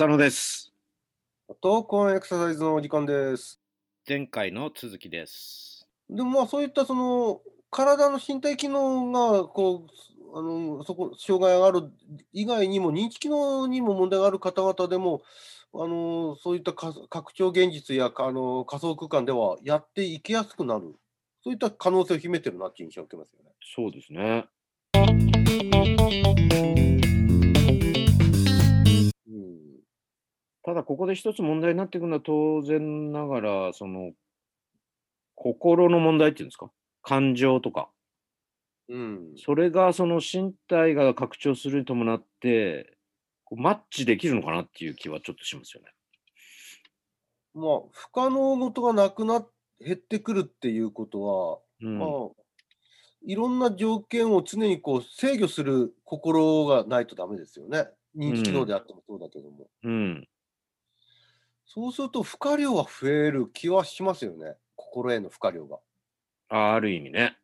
浅野です。闘魂エクササイズのお時間です。前回の続きです。でもまあそういったその体の身体機能がこうあのそこ障害がある以外にも認知機能にも問題がある方々でもあのそういったか拡張現実やかあの仮想空間ではやっていきやすくなるそういった可能性を秘めてるなっていう印象を受けますよね。そうですね。ただここで一つ問題になっていくのは当然ながら、その心の問題っていうんですか、感情とか、うんそれがその身体が拡張するに伴って、こうマッチできるのかなっていう気はちょっとしますよね。まあ不可能事がなくなっ減ってくるっていうことはうん。まあ、いろんな条件を常にこう制御する心がないとダメですよね。認知機能であってもそうだけども。うん。そうすると負荷量が増える気はしますよね。心への負荷量が。あある意味ね。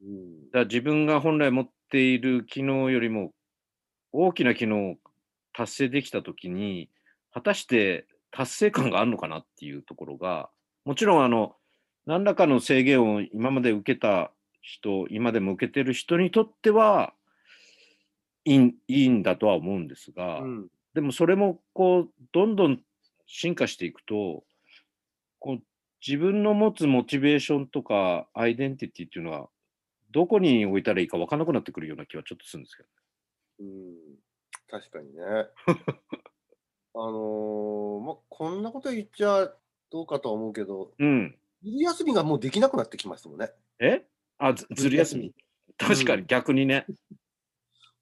うんだ自分が本来持っている機能よりも大きな機能を達成できたときに、果たして達成感があるのかなっていうところが、もちろんあの、何らかの制限を今まで受けた人、今でも受けてる人にとってはいいんいいんだとは思うんですが、うんでもそれもこう、どんどん進化していくと、こう自分の持つモチベーションとかアイデンティティっていうのは、どこに置いたらいいか分からなくなってくるような気はちょっとするんですけど。うん確かにね。あのーまあ、こんなこと言っちゃどうかとは思うけど、うん。昼休みがもうできなくなってきますもんね。え？あ、ずずる休み。確かに逆にね、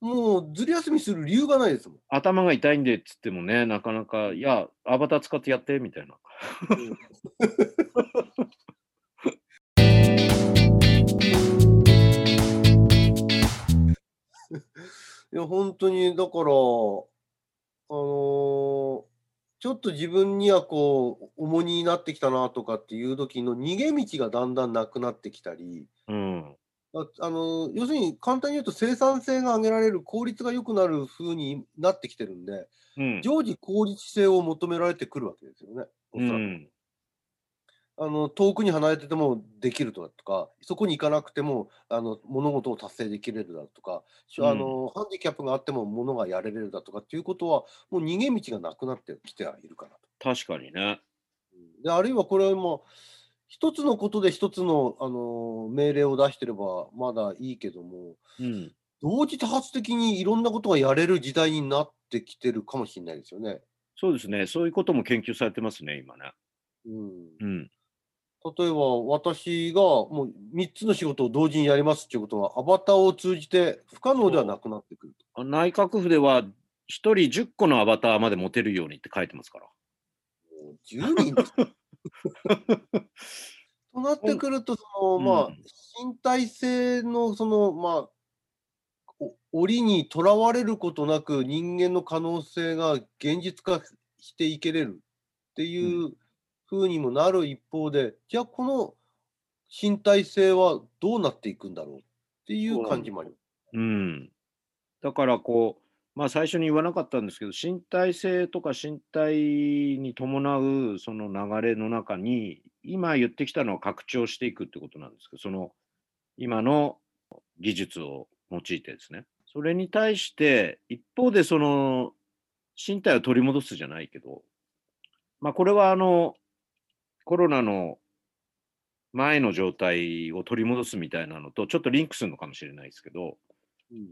もうずる休みする理由がないですもん。頭が痛いんでっつってもね、なかなか、いや、アバター使ってやってみたいな。いや、本当に、だから、あのーちょっと自分にはこう、重荷になってきたなとかっていう時の逃げ道がだんだんなくなってきたり、うん。ああのー要するに簡単に言うと生産性が上げられる、効率が良くなる風になってきてるんで、うん。常時効率性を求められてくるわけですよね。おそらくうん。あの遠くに離れててもできるとか、そこに行かなくてもあの物事を達成できれるだとか、しうんあのハンディキャップがあっても物がやれるだとかっていうことは、もう逃げ道がなくなってきてはいるかなと。確かにね。であるいはこれはもう、一つのことで一つの、あの命令を出してればまだいいけども、うん。同時多発的にいろんなことがやれる時代になってきてるかもしれないですよね。そうですね。そういうことも研究されてますね、今ね。うんうん。例えば私がもう3つの仕事を同時にやりますっていうことはアバターを通じて不可能ではなくなってくると。内閣府では、一人10個のアバターまで持てるようにって書いてますから。もう10人。となってくるとその、まあうん身体性のそのまあお檻にとらわれることなく人間の可能性が現実化していけれるっていうふうにもなる一方で、じゃあこの身体性はどうなっていくんだろうっていう感じもあります。うん。だからこう、まあ最初に言わなかったんですけど、身体性とか身体に伴うその流れの中に、今言ってきたのは拡張していくってことなんですけど、その今の技術を用いてですね。それに対して、一方でその身体を取り戻すじゃないけど、まあこれはあのコロナの前の状態を取り戻すみたいなのとちょっとリンクするのかもしれないですけど、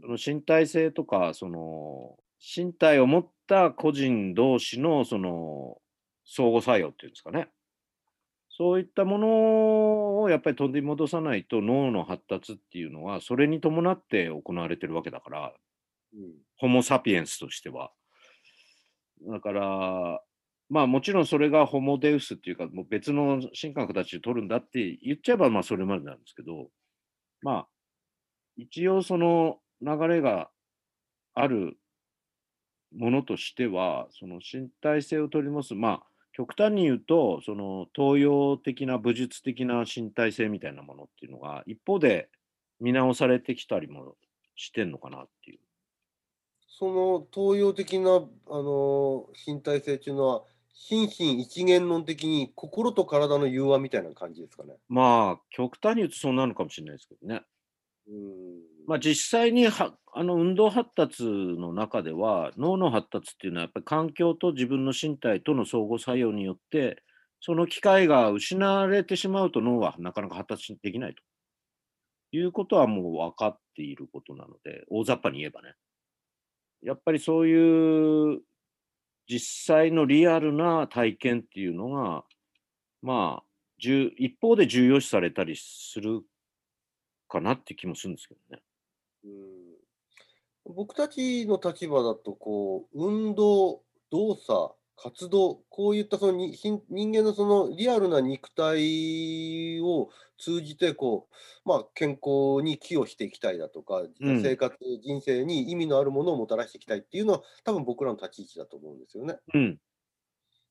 その身体性とか、その身体を持った個人同士のその相互作用っていうんですかね。そういったものをやっぱり取り戻さないと脳の発達っていうのはそれに伴って行われてるわけだから、うんホモ・サピエンスとしては。だから、まあもちろんそれがホモ・デウスっていうか、もう別の進化の形で取るんだって言っちゃえばまあそれまでなんですけど、まあ一応その流れがあるものとしては、その身体性を取り戻す、まあ極端に言うと、その東洋的な武術的な身体性みたいなものっていうのが、一方で見直されてきたりもしてんのかなっていう。その東洋的なあの身体性っていうのは、心身一元論的に心と体の融和みたいな感じですかね。まあ、極端に言うとそうなのかもしれないですけどね。うん。まあ、実際にはあの運動発達の中では脳の発達っていうのはやっぱり環境と自分の身体との相互作用によってその機会が失われてしまうと脳はなかなか発達できないということはもう分かっていることなので大雑把に言えばねやっぱりそういう実際のリアルな体験っていうのがまあ一方で重要視されたりするかなって気もするんですけどね。うん、僕たちの立場だとこう運動動作活動こういったそのに人人間のそのリアルな肉体を通じてこう、まあ、健康に寄与していきたいだとか、うん。生活人生に意味のあるものをもたらしていきたいっていうのは多分僕らの立ち位置だと思うんですよね。うん。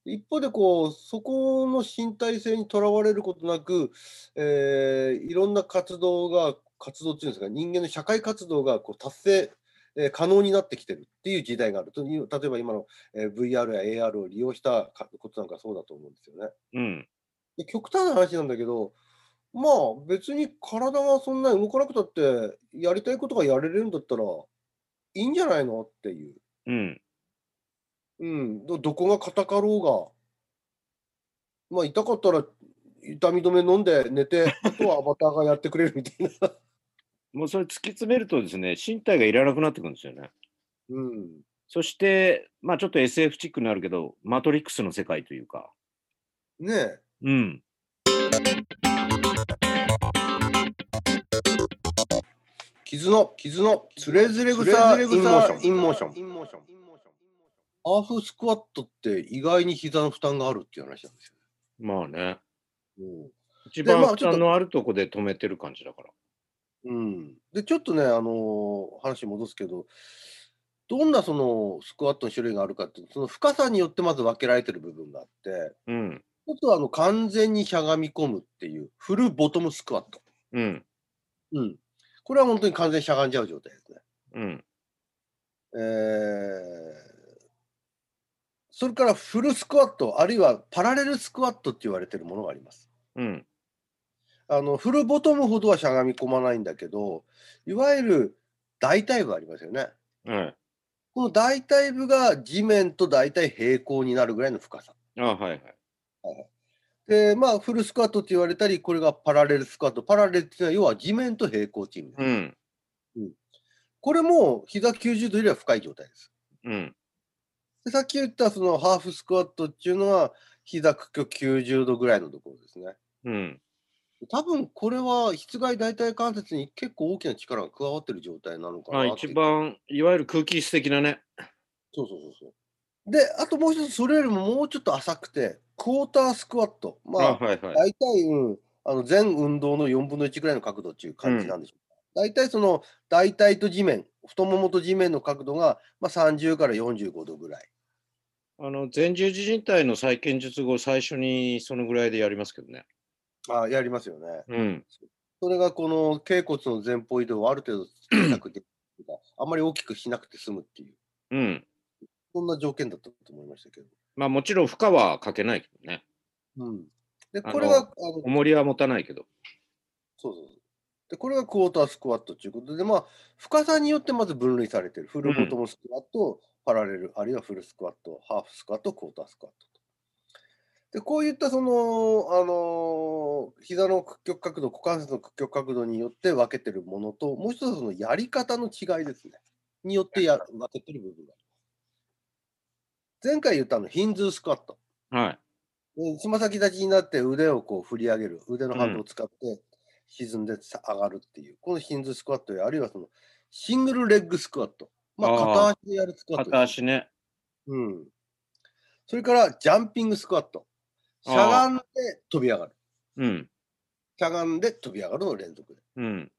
一方でこうそこの身体性にとらわれることなく、えーいろんな活動が活動っていうんですか人間の社会活動がこう達成、えー可能になってきてるっていう時代があるという例えば今の、えー VR や AR を利用したかことなんかそうだと思うんですよね。うんで極端な話なんだけどまあ別に体がそんなに動かなくたってやりたいことがやれるんだったらいいんじゃないのっていう。うんうん、どどこが硬かろうが、まあ、痛かったら痛み止め飲んで寝て、あとはアバターがやってくれるみたいな。もうそれ突き詰めるとですね、身体がいらなくなってくるんですよね。うん、そして、まあちょっと SF チックになるけど、マトリックスの世界というか、ねえ。うん、kizu の、 kizu の、徒然草、 in motion。in motion。ハーフスクワットって意外に膝の負担があるっていう話なんですまあね、よ。うん一番負担のあるとこで止めてる感じだから。うん、でちょっとね、あのー話戻すけど、どんなそのスクワットの種類があるかっていうと、その深さによってまず分けられてる部分があって、うん、一つはあの完全にしゃがみ込むっていうフルボトムスクワット。うん、うん。これは本当に完全にしゃがんじゃう状態ですね。うん、えーそれからフルスクワット、あるいはパラレルスクワットって言われてるものがあります。うん、あのフルボトムほどはしゃがみ込まないんだけど、いわゆる大腿部ありますよね。はい。この大腿部が地面と大体平行になるぐらいの深さ。あはいはい。で、まあ、フルスクワットって言われたり、これがパラレルスクワット。パラレルっていうのは、要は地面と平行っていう意味です。うん、これも膝90度よりは深い状態です。うん、でさっき言ったそのハーフスクワットっていうのは、膝屈曲90度ぐらいのところですね。うん、多分これは室外大腿関節に結構大きな力が加わってる状態なのかあな一番、いわゆる空気質的なね。そうそうそうそう。で、あともう一つ、それよりももうちょっと浅くて、クォータースクワット。まあ、はいはい。大体、うん、あの全運動の4分の1ぐらいの角度っていう感じなんでしょうか。大体その大腿と地面、太ももと地面の角度が、まあ、30から45度ぐらい。あの前十字靭帯の再建術後、最初にそのぐらいでやりますけどね。あやりますよね。うん、それがこの頸骨の前方移動をある程度小さくできるか、あんまり大きくしなくて済むっていう、うん。そんな条件だったと思いましたけど。まあもちろん負荷はかけないけどね。うん、で、これが、あの重りは持たないけど。そうそうそう。で、これがクォータースクワットということで、まあ、深さによってまず分類されている。フルボトムスクワット、パラレル、あるいはフルスクワット、ハーフスクワット、クォータースクワットと。で、こういったその、あのー膝の屈曲角度、股関節の屈曲角度によって分けてるものと、もう一つはそのやり方の違いですね。によってや分けてる部分があります。前回言ったあのヒンズースクワット。はい。でつま先立ちになって腕をこう振り上げる、腕のハンドを使って沈んでさ上がるっていう、このヒンズスクワットや、あるいはそのシングルレッグスクワット。まあ、あー片足でやるスクワットです。片足ね。うん。それからジャンピングスクワット。しゃがんで飛び上がる。うん、しゃがんで飛び上がるの連続で。うん、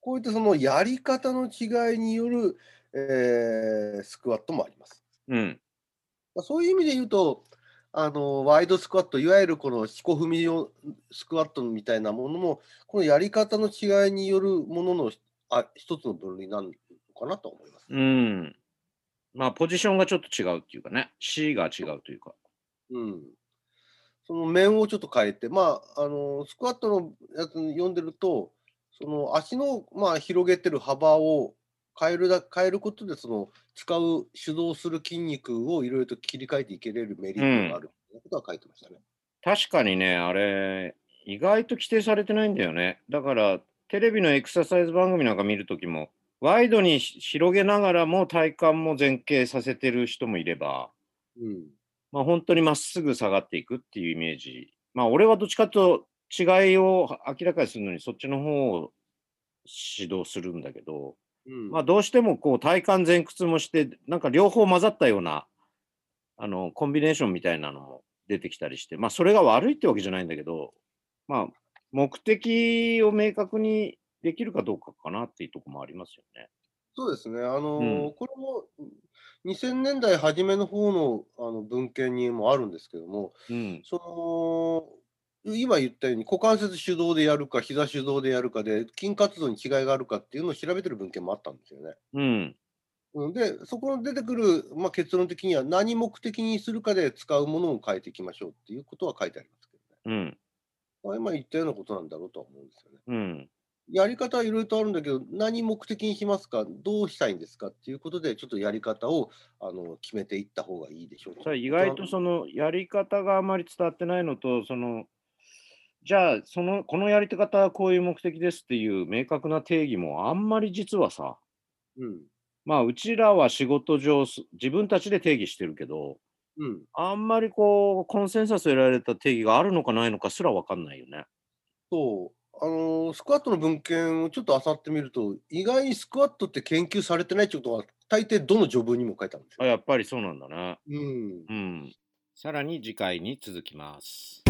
こういったそのやり方の違いによる、えースクワットもあります。うん、まあそういう意味で言うと、あのワイドスクワット、いわゆるこの四股踏み用スクワットみたいなものも、このやり方の違いによるもののあ一つの分類なのかなと思います。うん。まあ、ポジションがちょっと違うっていうかね、C が違うというか。うん。その面をちょっと変えて、まあ、あの、スクワットのやつ読んでると、その足の、まあ、広げてる幅を変えるだ変えることで、その使う、主導する筋肉をいろいろと切り替えていけれるメリットがあるということは書いてましたね。確かにね、あれ、意外と規定されてないんだよね。だから、テレビのエクササイズ番組なんか見るときも、ワイドにし広げながらも体幹も前傾させてる人もいれば、うん。まあ、本当にまっすぐ下がっていくっていうイメージ。まあ、俺はどっちかと違いを明らかにするのにそっちの方を指導するんだけど、うん。まあ、どうしてもこう体幹前屈もして、なんか両方混ざったような、あの、コンビネーションみたいなのも出てきたりして、まあ、それが悪いってわけじゃないんだけど、まあ、目的を明確にできるかどうかかなっていうところもありますよね。そうですね。あのうんこれも2000年代初めの方のあの文献にもあるんですけども、うん。その今言ったように股関節主導でやるか膝主導でやるかで筋活動に違いがあるかっていうのを調べてる文献もあったんですよね。うん。うんでそこの出てくる、まあ、結論的には何目的にするかで使うものを変えていきましょうっていうことは書いてありますけどね。うん。まあ、今言ったようなことなんだろうとは思うんですよね。うん。やり方はいろいろとあるんだけど、何目的にしますか、どうしたいんですかっていうことで、ちょっとやり方をあの決めていった方がいいでしょうそれ意外とそのやり方があまり伝わってないのと、その、じゃあ、その、このやり方はこういう目的ですっていう明確な定義もあんまり実はさ、うん。まあ、うちらは仕事上す、自分たちで定義してるけど、うん。あんまりこう、コンセンサス得られた定義があるのかないのかすらわかんないよね。そう。あのースクワットの文献をちょっと漁ってみると、意外にスクワットって研究されてないってことは、大抵どの序文にも書いてあるんですあ、よ。やっぱりそうなんだね。うん。うん。さらに次回に続きます。